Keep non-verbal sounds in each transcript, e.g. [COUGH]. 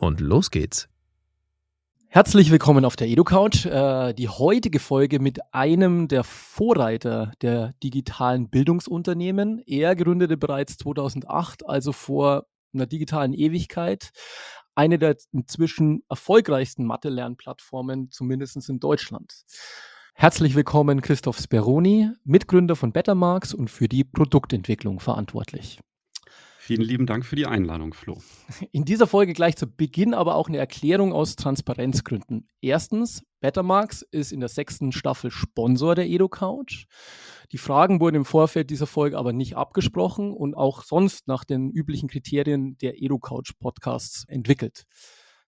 Und los geht's. Herzlich willkommen auf der EduCouch. Äh, die heutige Folge mit einem der Vorreiter der digitalen Bildungsunternehmen. Er gründete bereits 2008, also vor einer digitalen Ewigkeit, eine der inzwischen erfolgreichsten Mathe-Lernplattformen, zumindest in Deutschland. Herzlich willkommen, Christoph Speroni, Mitgründer von Bettermarks und für die Produktentwicklung verantwortlich. Vielen lieben Dank für die Einladung, Flo. In dieser Folge gleich zu Beginn aber auch eine Erklärung aus Transparenzgründen. Erstens, Bettermarks ist in der sechsten Staffel Sponsor der EdoCouch. Die Fragen wurden im Vorfeld dieser Folge aber nicht abgesprochen und auch sonst nach den üblichen Kriterien der EdoCouch Podcasts entwickelt.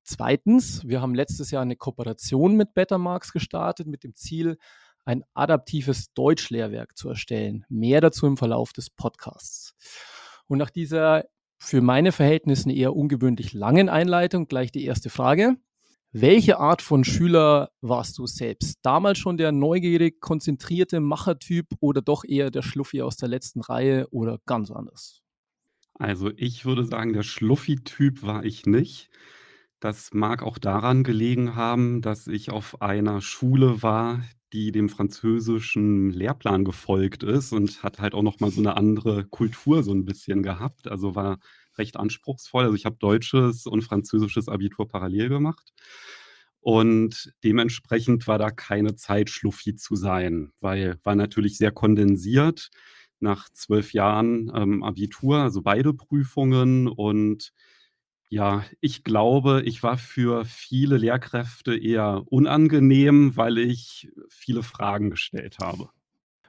Zweitens, wir haben letztes Jahr eine Kooperation mit Bettermarks gestartet mit dem Ziel, ein adaptives Deutschlehrwerk zu erstellen. Mehr dazu im Verlauf des Podcasts. Und nach dieser für meine Verhältnisse eher ungewöhnlich langen Einleitung gleich die erste Frage. Welche Art von Schüler warst du selbst? Damals schon der neugierig, konzentrierte Machertyp oder doch eher der Schluffi aus der letzten Reihe oder ganz anders? Also ich würde sagen, der Schluffi-Typ war ich nicht. Das mag auch daran gelegen haben, dass ich auf einer Schule war, die dem französischen Lehrplan gefolgt ist und hat halt auch noch mal so eine andere Kultur so ein bisschen gehabt. Also war recht anspruchsvoll. Also ich habe deutsches und französisches Abitur parallel gemacht. Und dementsprechend war da keine Zeit, schluffi zu sein, weil war natürlich sehr kondensiert nach zwölf Jahren ähm, Abitur, also beide Prüfungen und ja, ich glaube, ich war für viele Lehrkräfte eher unangenehm, weil ich viele Fragen gestellt habe.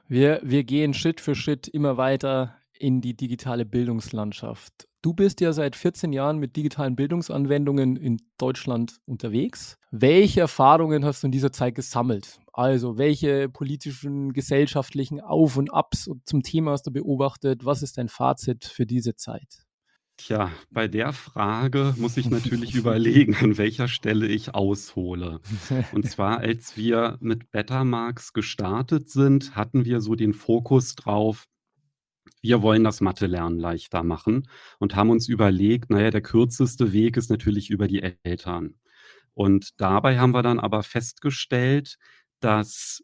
Wir, wir gehen Schritt für Schritt immer weiter in die digitale Bildungslandschaft. Du bist ja seit 14 Jahren mit digitalen Bildungsanwendungen in Deutschland unterwegs. Welche Erfahrungen hast du in dieser Zeit gesammelt? Also, welche politischen, gesellschaftlichen Auf und Abs zum Thema hast du beobachtet? Was ist dein Fazit für diese Zeit? Tja, bei der Frage muss ich [LAUGHS] natürlich überlegen, an welcher Stelle ich aushole. Und [LAUGHS] zwar, als wir mit Bettermarks gestartet sind, hatten wir so den Fokus drauf, wir wollen das Mathe-Lernen leichter machen und haben uns überlegt, naja, der kürzeste Weg ist natürlich über die Eltern. Und dabei haben wir dann aber festgestellt, dass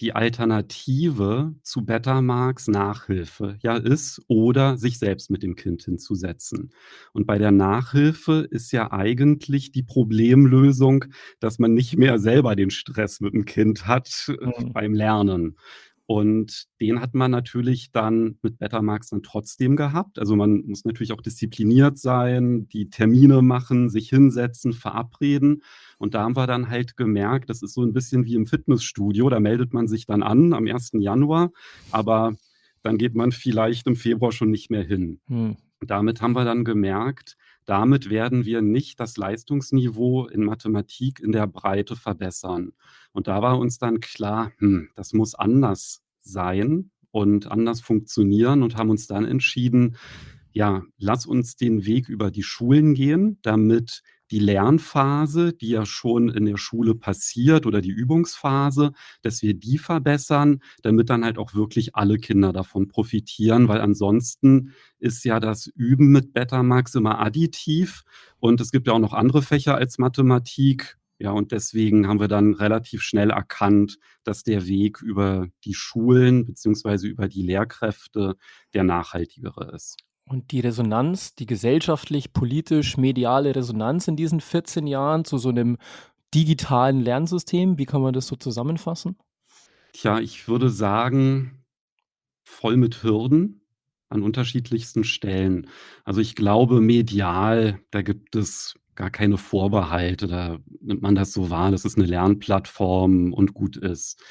die Alternative zu Bettermarks Nachhilfe ja ist oder sich selbst mit dem Kind hinzusetzen. Und bei der Nachhilfe ist ja eigentlich die Problemlösung, dass man nicht mehr selber den Stress mit dem Kind hat äh, mhm. beim Lernen. Und den hat man natürlich dann mit Bettermarks dann trotzdem gehabt. Also man muss natürlich auch diszipliniert sein, die Termine machen, sich hinsetzen, verabreden. Und da haben wir dann halt gemerkt, das ist so ein bisschen wie im Fitnessstudio. Da meldet man sich dann an am 1. Januar, aber dann geht man vielleicht im Februar schon nicht mehr hin. Hm. Damit haben wir dann gemerkt, damit werden wir nicht das Leistungsniveau in Mathematik in der Breite verbessern. Und da war uns dann klar, hm, das muss anders sein und anders funktionieren und haben uns dann entschieden, ja, lass uns den Weg über die Schulen gehen, damit die Lernphase, die ja schon in der Schule passiert oder die Übungsphase, dass wir die verbessern, damit dann halt auch wirklich alle Kinder davon profitieren, weil ansonsten ist ja das Üben mit Betamax immer additiv und es gibt ja auch noch andere Fächer als Mathematik. Ja, und deswegen haben wir dann relativ schnell erkannt, dass der Weg über die Schulen beziehungsweise über die Lehrkräfte der nachhaltigere ist. Und die Resonanz, die gesellschaftlich, politisch, mediale Resonanz in diesen 14 Jahren zu so einem digitalen Lernsystem, wie kann man das so zusammenfassen? Tja, ich würde sagen, voll mit Hürden an unterschiedlichsten Stellen. Also ich glaube, medial, da gibt es gar keine Vorbehalte, da nimmt man das so wahr, dass es eine Lernplattform und gut ist.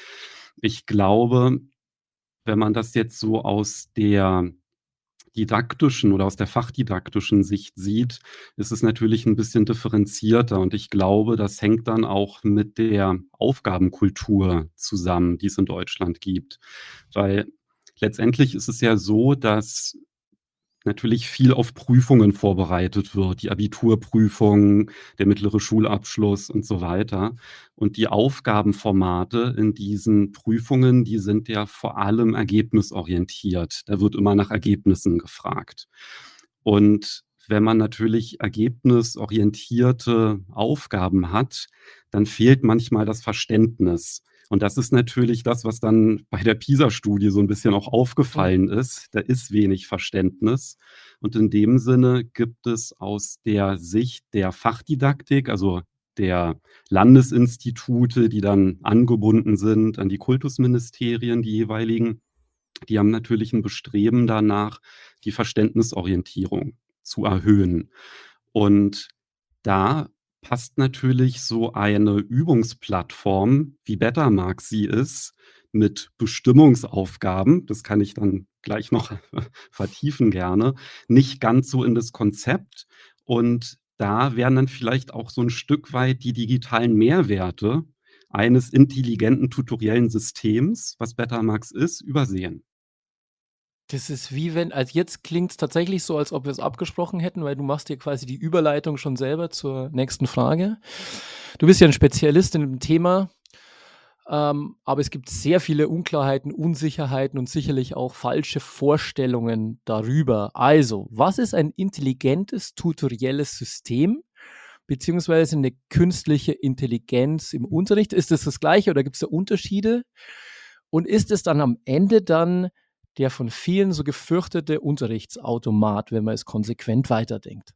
Ich glaube, wenn man das jetzt so aus der didaktischen oder aus der fachdidaktischen Sicht sieht, ist es natürlich ein bisschen differenzierter. Und ich glaube, das hängt dann auch mit der Aufgabenkultur zusammen, die es in Deutschland gibt. Weil letztendlich ist es ja so, dass natürlich viel auf Prüfungen vorbereitet wird, die Abiturprüfung, der mittlere Schulabschluss und so weiter. Und die Aufgabenformate in diesen Prüfungen, die sind ja vor allem ergebnisorientiert. Da wird immer nach Ergebnissen gefragt. Und wenn man natürlich ergebnisorientierte Aufgaben hat, dann fehlt manchmal das Verständnis und das ist natürlich das, was dann bei der PISA-Studie so ein bisschen auch aufgefallen ist. Da ist wenig Verständnis. Und in dem Sinne gibt es aus der Sicht der Fachdidaktik, also der Landesinstitute, die dann angebunden sind an die Kultusministerien, die jeweiligen, die haben natürlich ein Bestreben danach, die Verständnisorientierung zu erhöhen. Und da passt natürlich so eine Übungsplattform, wie Bettermark sie ist, mit Bestimmungsaufgaben, das kann ich dann gleich noch [LAUGHS] vertiefen gerne, nicht ganz so in das Konzept. Und da werden dann vielleicht auch so ein Stück weit die digitalen Mehrwerte eines intelligenten tutoriellen Systems, was Bettermax ist, übersehen. Das ist wie wenn, also jetzt klingt es tatsächlich so, als ob wir es abgesprochen hätten, weil du machst dir quasi die Überleitung schon selber zur nächsten Frage. Du bist ja ein Spezialist in dem Thema, ähm, aber es gibt sehr viele Unklarheiten, Unsicherheiten und sicherlich auch falsche Vorstellungen darüber. Also, was ist ein intelligentes tutorielles System? Beziehungsweise eine künstliche Intelligenz im Unterricht? Ist das das gleiche oder gibt es da Unterschiede? Und ist es dann am Ende dann der von vielen so gefürchtete Unterrichtsautomat, wenn man es konsequent weiterdenkt.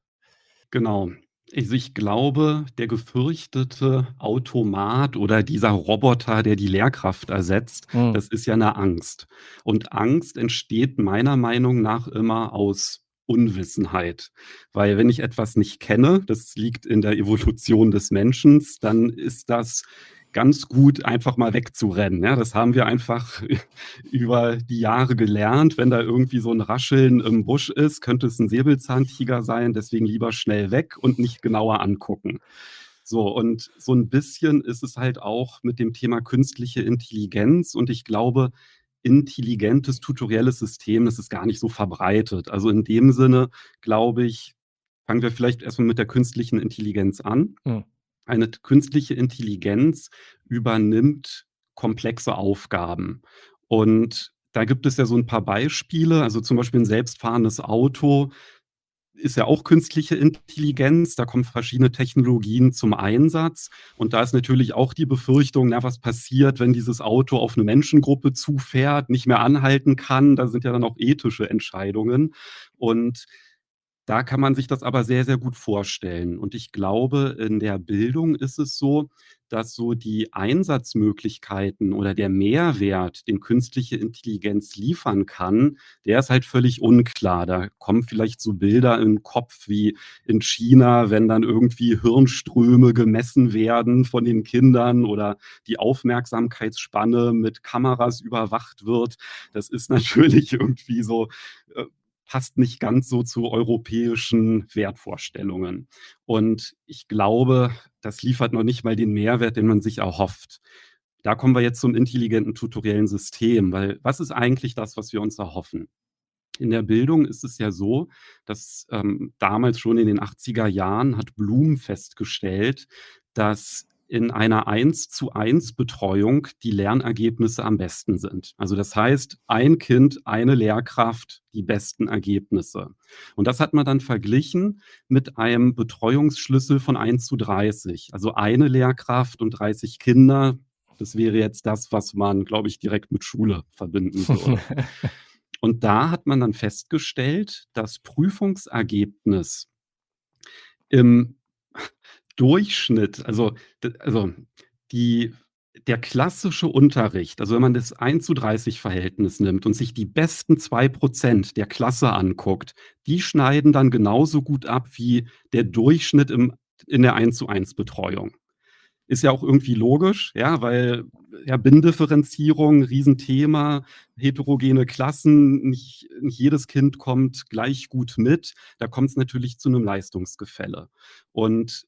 Genau. Also ich glaube, der gefürchtete Automat oder dieser Roboter, der die Lehrkraft ersetzt, hm. das ist ja eine Angst. Und Angst entsteht meiner Meinung nach immer aus Unwissenheit. Weil wenn ich etwas nicht kenne, das liegt in der Evolution des Menschen, dann ist das ganz gut einfach mal wegzurennen. Ja, das haben wir einfach [LAUGHS] über die Jahre gelernt. Wenn da irgendwie so ein Rascheln im Busch ist, könnte es ein Säbelzahntiger sein. Deswegen lieber schnell weg und nicht genauer angucken. So, und so ein bisschen ist es halt auch mit dem Thema künstliche Intelligenz. Und ich glaube, intelligentes tutorielles System, das ist gar nicht so verbreitet. Also in dem Sinne, glaube ich, fangen wir vielleicht erstmal mit der künstlichen Intelligenz an. Mhm eine künstliche Intelligenz übernimmt komplexe Aufgaben. Und da gibt es ja so ein paar Beispiele, also zum Beispiel ein selbstfahrendes Auto ist ja auch künstliche Intelligenz, da kommen verschiedene Technologien zum Einsatz. Und da ist natürlich auch die Befürchtung, na, was passiert, wenn dieses Auto auf eine Menschengruppe zufährt, nicht mehr anhalten kann. Da sind ja dann auch ethische Entscheidungen. Und da kann man sich das aber sehr, sehr gut vorstellen. Und ich glaube, in der Bildung ist es so, dass so die Einsatzmöglichkeiten oder der Mehrwert, den künstliche Intelligenz liefern kann, der ist halt völlig unklar. Da kommen vielleicht so Bilder den Kopf wie in China, wenn dann irgendwie Hirnströme gemessen werden von den Kindern oder die Aufmerksamkeitsspanne mit Kameras überwacht wird. Das ist [LAUGHS] natürlich irgendwie so äh, passt nicht ganz so zu europäischen Wertvorstellungen. Und ich glaube, das liefert noch nicht mal den Mehrwert, den man sich erhofft. Da kommen wir jetzt zum intelligenten tutoriellen System, weil was ist eigentlich das, was wir uns erhoffen? In der Bildung ist es ja so, dass ähm, damals schon in den 80er Jahren hat Blum festgestellt, dass in einer 1 zu 1 Betreuung die Lernergebnisse am besten sind. Also das heißt, ein Kind, eine Lehrkraft, die besten Ergebnisse. Und das hat man dann verglichen mit einem Betreuungsschlüssel von 1 zu 30. Also eine Lehrkraft und 30 Kinder. Das wäre jetzt das, was man, glaube ich, direkt mit Schule verbinden würde. [LAUGHS] und da hat man dann festgestellt, das Prüfungsergebnis im Durchschnitt, also, also die, der klassische Unterricht, also wenn man das 1 zu 30 Verhältnis nimmt und sich die besten 2% der Klasse anguckt, die schneiden dann genauso gut ab wie der Durchschnitt im, in der 1 zu 1 Betreuung. ist ja auch irgendwie logisch, ja, weil ja, Binnendifferenzierung, Riesenthema, heterogene Klassen, nicht, nicht jedes Kind kommt gleich gut mit. Da kommt es natürlich zu einem Leistungsgefälle. Und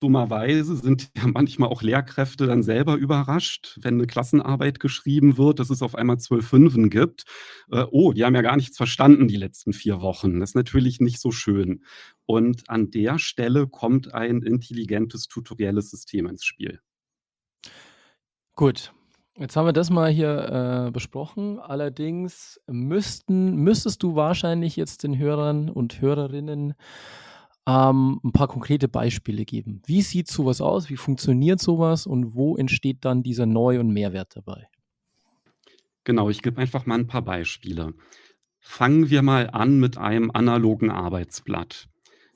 dummerweise sind ja manchmal auch Lehrkräfte dann selber überrascht, wenn eine Klassenarbeit geschrieben wird, dass es auf einmal zwölf Fünfen gibt. Äh, oh, die haben ja gar nichts verstanden die letzten vier Wochen. Das ist natürlich nicht so schön. Und an der Stelle kommt ein intelligentes tutorielles System ins Spiel. Gut. Jetzt haben wir das mal hier äh, besprochen. Allerdings müssten, müsstest du wahrscheinlich jetzt den Hörern und Hörerinnen ähm, ein paar konkrete Beispiele geben. Wie sieht sowas aus? Wie funktioniert sowas? Und wo entsteht dann dieser Neu- und Mehrwert dabei? Genau, ich gebe einfach mal ein paar Beispiele. Fangen wir mal an mit einem analogen Arbeitsblatt.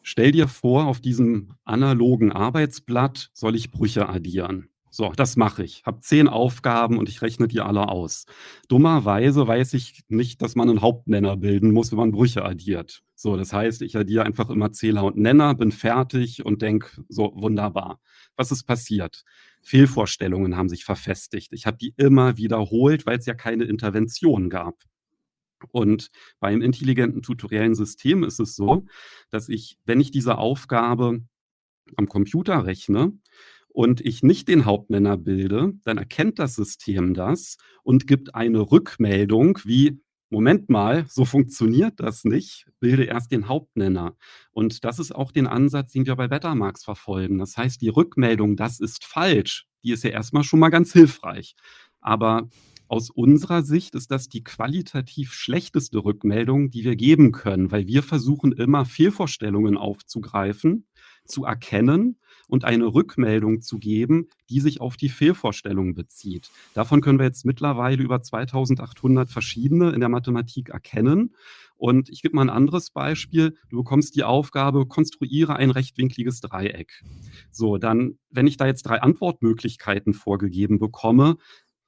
Stell dir vor, auf diesem analogen Arbeitsblatt soll ich Brüche addieren. So, das mache ich. Habe zehn Aufgaben und ich rechne die alle aus. Dummerweise weiß ich nicht, dass man einen Hauptnenner bilden muss, wenn man Brüche addiert. So, das heißt, ich addiere einfach immer Zähler und Nenner, bin fertig und denke, so wunderbar. Was ist passiert? Fehlvorstellungen haben sich verfestigt. Ich habe die immer wiederholt, weil es ja keine Intervention gab. Und beim intelligenten tutoriellen System ist es so, dass ich, wenn ich diese Aufgabe am Computer rechne, und ich nicht den Hauptnenner bilde, dann erkennt das System das und gibt eine Rückmeldung wie, Moment mal, so funktioniert das nicht, bilde erst den Hauptnenner. Und das ist auch den Ansatz, den wir bei Betamax verfolgen. Das heißt, die Rückmeldung, das ist falsch, die ist ja erstmal schon mal ganz hilfreich. Aber aus unserer Sicht ist das die qualitativ schlechteste Rückmeldung, die wir geben können, weil wir versuchen immer Fehlvorstellungen aufzugreifen, zu erkennen und eine Rückmeldung zu geben, die sich auf die Fehlvorstellung bezieht. Davon können wir jetzt mittlerweile über 2800 verschiedene in der Mathematik erkennen. Und ich gebe mal ein anderes Beispiel. Du bekommst die Aufgabe, konstruiere ein rechtwinkliges Dreieck. So, dann, wenn ich da jetzt drei Antwortmöglichkeiten vorgegeben bekomme,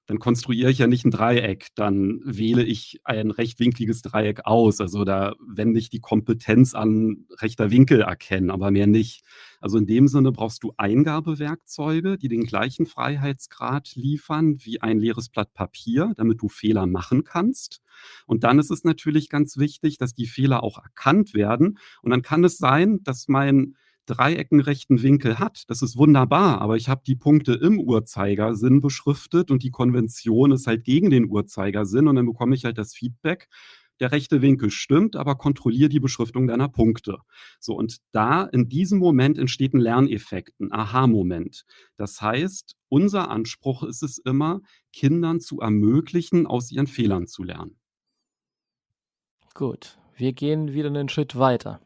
dann konstruiere ich ja nicht ein Dreieck, dann wähle ich ein rechtwinkliges Dreieck aus. Also da wende ich die Kompetenz an rechter Winkel erkennen, aber mehr nicht. Also in dem Sinne brauchst du Eingabewerkzeuge, die den gleichen Freiheitsgrad liefern wie ein leeres Blatt Papier, damit du Fehler machen kannst. Und dann ist es natürlich ganz wichtig, dass die Fehler auch erkannt werden. Und dann kann es sein, dass mein Dreiecken rechten Winkel hat. Das ist wunderbar, aber ich habe die Punkte im Uhrzeigersinn beschriftet und die Konvention ist halt gegen den Uhrzeigersinn und dann bekomme ich halt das Feedback, der rechte Winkel stimmt, aber kontrolliere die Beschriftung deiner Punkte. So, und da in diesem Moment entsteht ein Lerneffekt, ein Aha-Moment. Das heißt, unser Anspruch ist es immer, Kindern zu ermöglichen, aus ihren Fehlern zu lernen. Gut, wir gehen wieder einen Schritt weiter.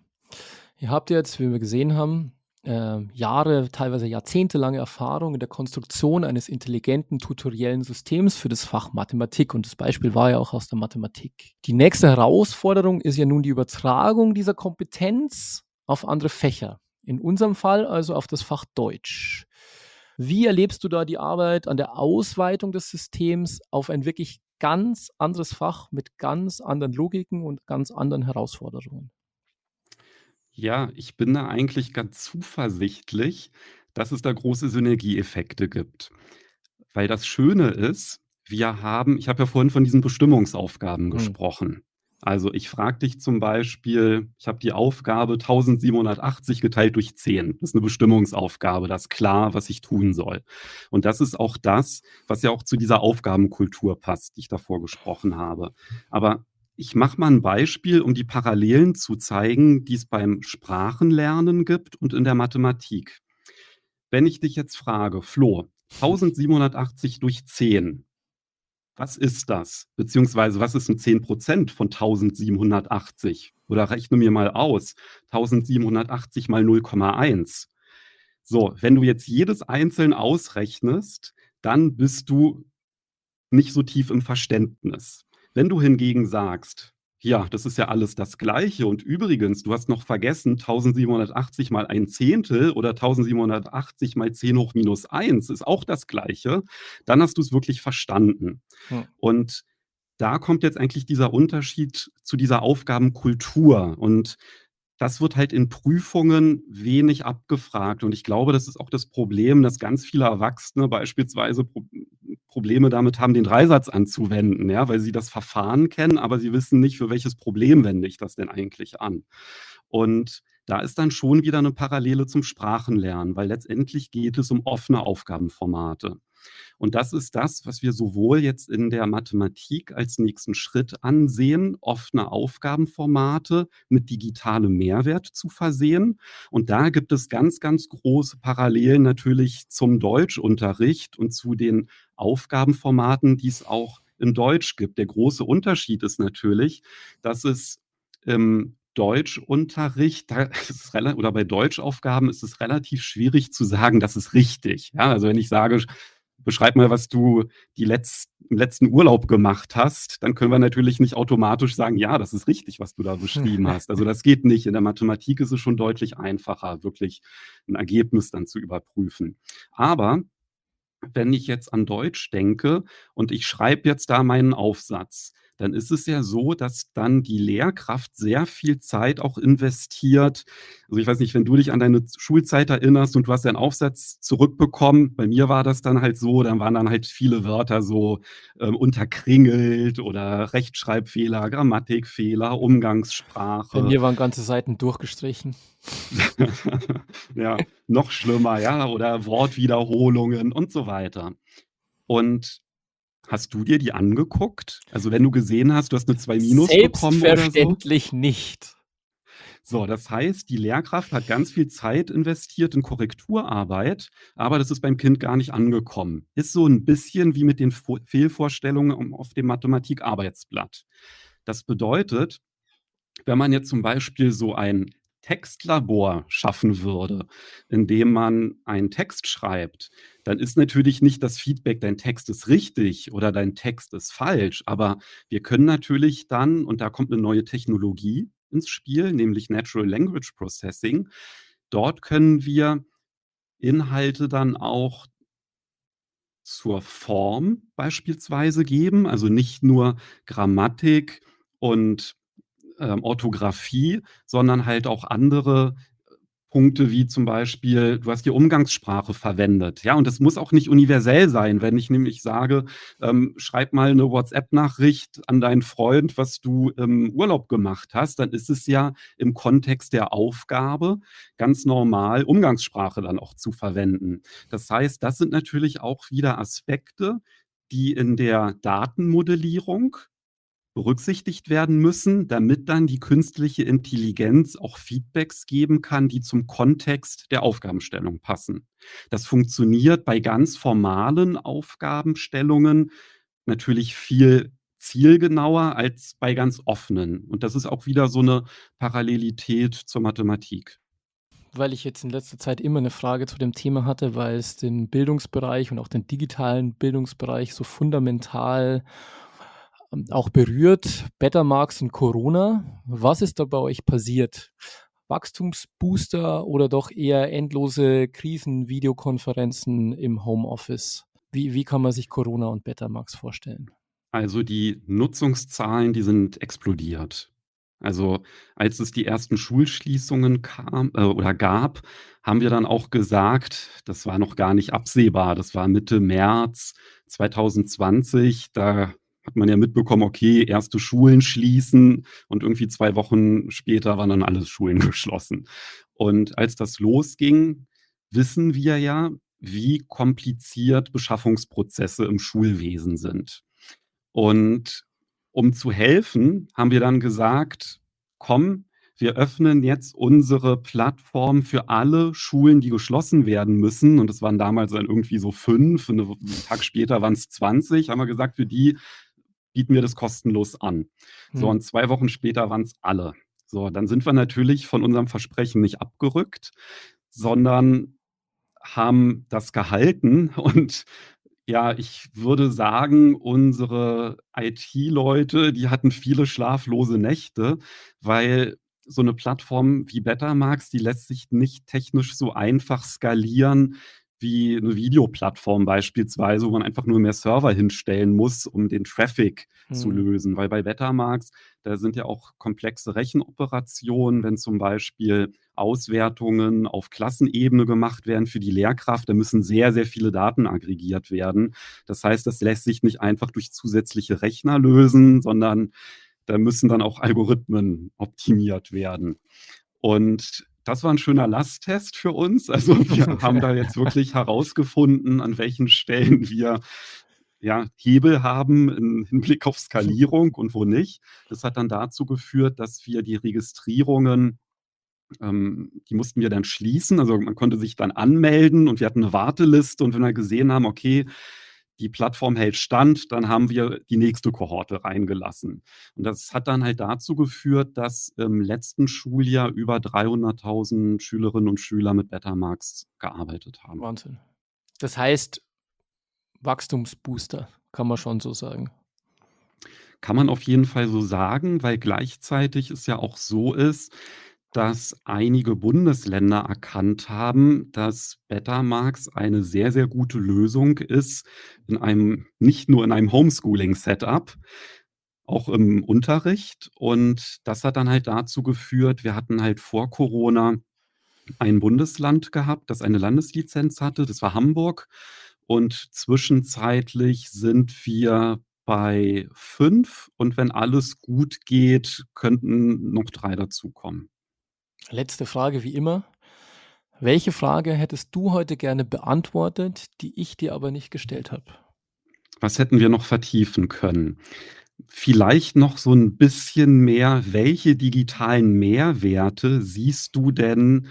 Ihr habt jetzt, wie wir gesehen haben, äh, Jahre, teilweise jahrzehntelange Erfahrung in der Konstruktion eines intelligenten tutoriellen Systems für das Fach Mathematik. Und das Beispiel war ja auch aus der Mathematik. Die nächste Herausforderung ist ja nun die Übertragung dieser Kompetenz auf andere Fächer. In unserem Fall also auf das Fach Deutsch. Wie erlebst du da die Arbeit an der Ausweitung des Systems auf ein wirklich ganz anderes Fach mit ganz anderen Logiken und ganz anderen Herausforderungen? Ja, ich bin da eigentlich ganz zuversichtlich, dass es da große Synergieeffekte gibt. Weil das Schöne ist, wir haben ich habe ja vorhin von diesen Bestimmungsaufgaben Mhm. gesprochen. Also, ich frage dich zum Beispiel ich habe die Aufgabe 1780 geteilt durch 10. Das ist eine Bestimmungsaufgabe, da ist klar, was ich tun soll. Und das ist auch das, was ja auch zu dieser Aufgabenkultur passt, die ich davor gesprochen habe. Aber ich mache mal ein Beispiel, um die Parallelen zu zeigen, die es beim Sprachenlernen gibt und in der Mathematik. Wenn ich dich jetzt frage: „Flo, 1780 durch 10, was ist das? Beziehungsweise was ist 'n 10% von 1780? Oder rechne mir mal aus, 1780 mal 0,1. So, wenn du jetzt jedes einzeln ausrechnest, dann bist du nicht so tief im Verständnis. Wenn du hingegen sagst: „Ja, das ist ja alles das Gleiche und übrigens, du hast noch vergessen, 1780 mal ein Zehntel oder 1780 mal 10 hoch minus 1 ist auch das Gleiche“, dann hast du es wirklich verstanden. Hm. Und da kommt jetzt eigentlich dieser Unterschied zu dieser Aufgabenkultur. Und das wird halt in Prüfungen wenig abgefragt. Und ich glaube, das ist auch das Problem, dass ganz viele Erwachsene beispielsweise Pro Probleme damit haben, den Dreisatz anzuwenden, ja, weil sie das Verfahren kennen, aber sie wissen nicht, für welches Problem wende ich das denn eigentlich an. Und da ist dann schon wieder eine Parallele zum Sprachenlernen, weil letztendlich geht es um offene Aufgabenformate. Und das ist das, was wir sowohl jetzt in der Mathematik als nächsten Schritt ansehen, offene Aufgabenformate mit digitalem Mehrwert zu versehen. Und da gibt es ganz, ganz große Parallelen natürlich zum Deutschunterricht und zu den Aufgabenformaten, die es auch in Deutsch gibt. Der große Unterschied ist natürlich, dass es im Deutschunterricht, [LAUGHS] oder bei Deutschaufgaben ist es relativ schwierig zu sagen, das ist richtig. Ja, also wenn ich sage, beschreib mal, was du die Letz im letzten Urlaub gemacht hast, dann können wir natürlich nicht automatisch sagen, ja, das ist richtig, was du da beschrieben [LAUGHS] hast. Also das geht nicht. In der Mathematik ist es schon deutlich einfacher, wirklich ein Ergebnis dann zu überprüfen. Aber wenn ich jetzt an Deutsch denke und ich schreibe jetzt da meinen Aufsatz, dann ist es ja so, dass dann die Lehrkraft sehr viel Zeit auch investiert. Also ich weiß nicht, wenn du dich an deine Schulzeit erinnerst und du hast deinen Aufsatz zurückbekommen, bei mir war das dann halt so, dann waren dann halt viele Wörter so ähm, unterkringelt oder Rechtschreibfehler, Grammatikfehler, Umgangssprache. Bei mir waren ganze Seiten durchgestrichen. [LAUGHS] ja, noch schlimmer, ja, oder Wortwiederholungen und so weiter. Und Hast du dir die angeguckt? Also, wenn du gesehen hast, du hast eine 2 minus bekommen oder so? Selbstverständlich nicht. So, das heißt, die Lehrkraft hat ganz viel Zeit investiert in Korrekturarbeit, aber das ist beim Kind gar nicht angekommen. Ist so ein bisschen wie mit den Vo Fehlvorstellungen auf dem Mathematik-Arbeitsblatt. Das bedeutet, wenn man jetzt zum Beispiel so ein Textlabor schaffen würde, in dem man einen Text schreibt, dann ist natürlich nicht das Feedback, dein Text ist richtig oder dein Text ist falsch, aber wir können natürlich dann, und da kommt eine neue Technologie ins Spiel, nämlich Natural Language Processing, dort können wir Inhalte dann auch zur Form beispielsweise geben, also nicht nur Grammatik und ähm, Orthographie, sondern halt auch andere Punkte wie zum Beispiel, du hast die Umgangssprache verwendet. Ja, und das muss auch nicht universell sein. Wenn ich nämlich sage, ähm, schreib mal eine WhatsApp-Nachricht an deinen Freund, was du im Urlaub gemacht hast, dann ist es ja im Kontext der Aufgabe ganz normal, Umgangssprache dann auch zu verwenden. Das heißt, das sind natürlich auch wieder Aspekte, die in der Datenmodellierung berücksichtigt werden müssen, damit dann die künstliche Intelligenz auch Feedbacks geben kann, die zum Kontext der Aufgabenstellung passen. Das funktioniert bei ganz formalen Aufgabenstellungen natürlich viel zielgenauer als bei ganz offenen. Und das ist auch wieder so eine Parallelität zur Mathematik weil ich jetzt in letzter Zeit immer eine Frage zu dem Thema hatte, weil es den Bildungsbereich und auch den digitalen Bildungsbereich so fundamental auch berührt. Bettermarks und Corona. Was ist da bei euch passiert? Wachstumsbooster oder doch eher endlose Krisen-Videokonferenzen im Homeoffice? Wie, wie kann man sich Corona und Bettermax vorstellen? Also die Nutzungszahlen, die sind explodiert. Also als es die ersten Schulschließungen kam äh, oder gab, haben wir dann auch gesagt, das war noch gar nicht absehbar. Das war Mitte März 2020. Da hat man ja mitbekommen, okay, erste Schulen schließen und irgendwie zwei Wochen später waren dann alle Schulen [LAUGHS] geschlossen. Und als das losging, wissen wir ja, wie kompliziert Beschaffungsprozesse im Schulwesen sind. Und um zu helfen, haben wir dann gesagt, komm, wir öffnen jetzt unsere Plattform für alle Schulen, die geschlossen werden müssen. Und es waren damals dann irgendwie so fünf, einen Tag später waren es 20, haben wir gesagt, für die bieten wir das kostenlos an. So, hm. und zwei Wochen später waren es alle. So, dann sind wir natürlich von unserem Versprechen nicht abgerückt, sondern haben das gehalten [LAUGHS] und ja, ich würde sagen, unsere IT-Leute, die hatten viele schlaflose Nächte, weil so eine Plattform wie Bettermax, die lässt sich nicht technisch so einfach skalieren, wie eine Videoplattform beispielsweise, wo man einfach nur mehr Server hinstellen muss, um den Traffic zu Mhm. lösen. Weil bei Betamax, da sind ja auch komplexe Rechenoperationen, wenn zum Beispiel Auswertungen auf Klassenebene gemacht werden für die Lehrkraft, da müssen sehr, sehr viele Daten aggregiert werden. Das heißt, das lässt sich nicht einfach durch zusätzliche Rechner lösen, sondern da müssen dann auch Algorithmen optimiert werden. Und das war ein schöner Lasttest für uns. Also, wir [LAUGHS] haben da jetzt wirklich herausgefunden, an welchen Stellen wir, ja, Hebel haben im Hinblick auf Skalierung und wo nicht. Das hat dann dazu geführt, dass wir die Registrierungen ähm, die mussten wir dann schließen. Also, man konnte sich dann anmelden und wir hatten 'ne Warteliste und wenn wir gesehen haben, okay, die Plattform hält stand, dann haben wir die nächste Kohorte reingelassen. Und das hat dann halt dazu geführt, dass im letzten Schuljahr über 300.000 Schülerinnen und Schüler mit Betamax gearbeitet haben. Wahnsinn. Das heißt, Wachstumsbooster, kann man schon so sagen. Kann man auf jeden Fall so sagen, weil gleichzeitig es ja auch so ist, dass einige Bundesländer erkannt haben, dass Betamax eine sehr, sehr gute Lösung ist in einem nicht nur in einem Homeschooling-Setup, auch im Unterricht. Und das hat dann halt dazu geführt wir hatten halt vor Corona ein Bundesland gehabt, das eine Landeslizenz hatte, das war Hamburg. Und zwischenzeitlich sind wir bei 5 und wenn alles gut geht, könnten noch 3 dazukommen. Letzte Frage wie immer. Welche Frage hättest du heute gerne beantwortet, die ich dir aber nicht gestellt habe? Was hätten wir noch vertiefen können? Vielleicht noch so 'n bisschen mehr, welche digitalen Mehrwerte siehst du denn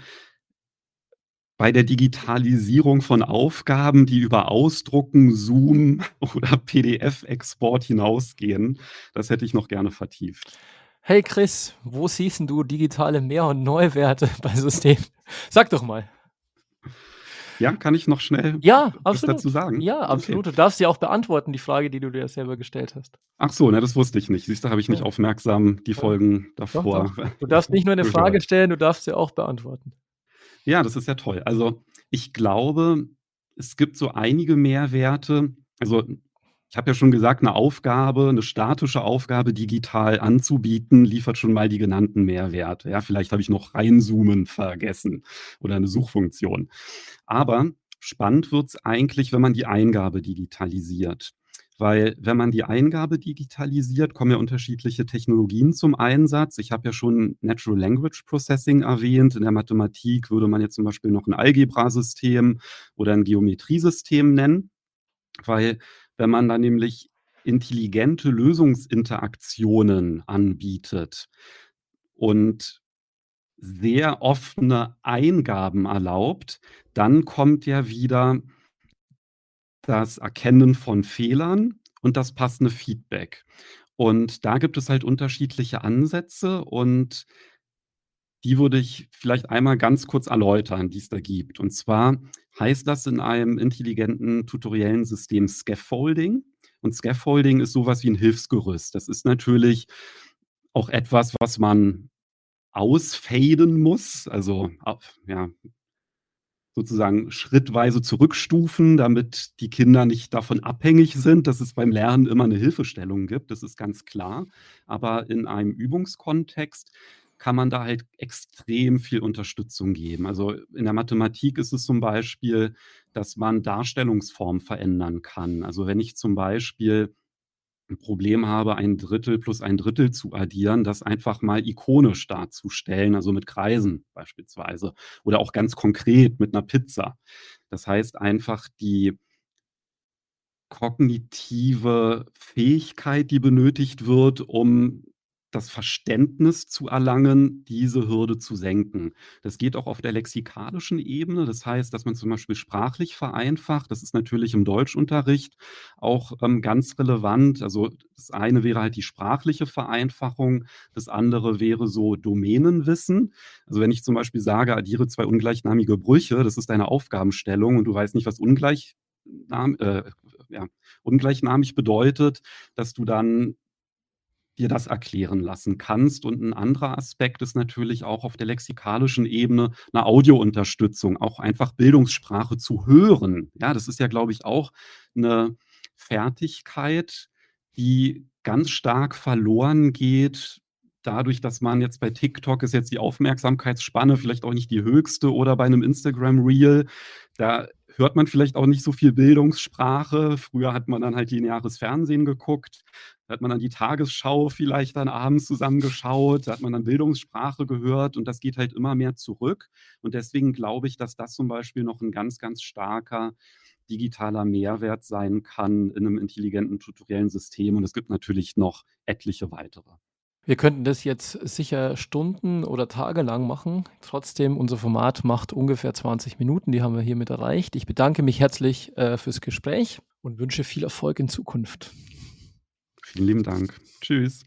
bei der Digitalisierung von Aufgaben, die über Ausdrucken, Zoom [LAUGHS] oder PDF-Export hinausgehen? Das hätte ich noch gerne vertieft. Hey Chris, wo siehst du digitale Mehr und Neuwerte [LAUGHS] bei Systemen? Sag doch mal. Ja, kann ich noch schnell Ja, was absolut. dazu sagen? Ja, Okay. absolut. Du darfst sie auch beantworten, die Frage, die du dir selber gestellt hast. Ach so, ne, das wusste ich nicht. Siehst du, habe ich nicht Ja. aufmerksam die Ja. Folgen Doch, davor doch. [LAUGHS] Du darfst nicht nur 'ne Frage stellen, du darfst sie auch beantworten. Ja, das ist ja toll. Also, ich glaube, es gibt so einige Mehrwerte. Also, ich habe ja schon gesagt, 'ne Aufgabe 'ne statische Aufgabe digital anzubieten, liefert schon mal die genannten Mehrwerte. Ja, vielleicht habe ich noch reinzoomen vergessen oder 'ne Suchfunktion. Aber spannend wird's eigentlich, wenn man die Eingabe digitalisiert. Weil wenn man die Eingabe digitalisiert, kommen ja unterschiedliche Technologien zum Einsatz. Ich habe ja schon Natural Language Processing erwähnt. In der Mathematik würde man jetzt zum Beispiel noch 'n Algebrasystem oder 'n Geometriesystem nennen. Weil wenn man dann nämlich intelligente Lösungsinteraktionen anbietet und sehr offene Eingaben erlaubt, dann kommt ja wieder das Erkennen von Fehlern und das passende Feedback. Und da gibt es halt unterschiedliche Ansätze und die würde ich vielleicht einmal ganz kurz erläutern, die es da gibt. Und zwar heißt das in einem intelligenten tutoriellen System Scaffolding. Und Scaffolding ist so was wie 'n Hilfsgerüst. Das ist natürlich auch etwas, was man ausfaden muss, also ja, sozusagen schrittweise zurückstufen, damit die Kinder nicht davon abhängig sind, dass es beim Lernen immer 'ne Hilfestellung gibt. Das ist ganz klar. Aber in einem Übungskontext kann man da halt extrem viel Unterstützung geben. Also, in der Mathematik ist es zum Beispiel, dass man Darstellungsformen verändern kann. Also, wenn ich zum Beispiel 'n Problem habe, 1/3 plus 1/3 zu addieren, das einfach mal ikonisch darzustellen, also mit Kreisen beispielsweise oder auch ganz konkret mit 'ner Pizza. Das heißt einfach die kognitive Fähigkeit, die benötigt wird, um das Verständnis zu erlangen, diese Hürde zu senken. Das geht auch auf der lexikalischen Ebene. Das heißt, dass man zum Beispiel sprachlich vereinfacht. Das ist natürlich im Deutschunterricht auch, ähm, ganz relevant. Also, das eine wäre halt die sprachliche Vereinfachung, das andere wäre so Domänenwissen. Also, wenn ich zum Beispiel sage: „Addiere 2 ungleichnamige Brüche“, das ist deine Aufgabenstellung und du weißt nicht, was ungleichnam äh, ja, ungleichnamig bedeutet, dass du dann dir das erklären lassen kannst. Und ein anderer Aspekt ist natürlich auch auf der lexikalischen Ebene eine Audiounterstützung, auch einfach Bildungssprache zu hören. Ja, das ist ja, glaube ich, auch eine Fertigkeit, die ganz stark verloren geht dadurch, dass man jetzt bei TikTok ist jetzt die Aufmerksamkeitsspanne vielleicht auch nicht die höchste oder bei einem Instagram Reel, da hört man vielleicht auch nicht so viel Bildungssprache. Früher hat man dann halt lineares Fernsehen geguckt, da hat man dann die Tagesschau vielleicht dann abends zusammengeschaut, da hat man dann Bildungssprache gehört und das geht halt immer mehr zurück. Und deswegen glaube ich, dass das zum Beispiel noch ein ganz, ganz starker digitaler Mehrwert sein kann in einem intelligenten tutoriellen System. Und es gibt natürlich noch etliche weitere. Wir könnten das jetzt sicher Stunden oder Tage lang machen. Trotzdem, unser Format macht ungefähr 20 Minuten. Die haben wir hiermit erreicht. Ich bedanke mich herzlich äh, fürs Gespräch und wünsche viel Erfolg in Zukunft. Vielen lieben Dank. Tschüss.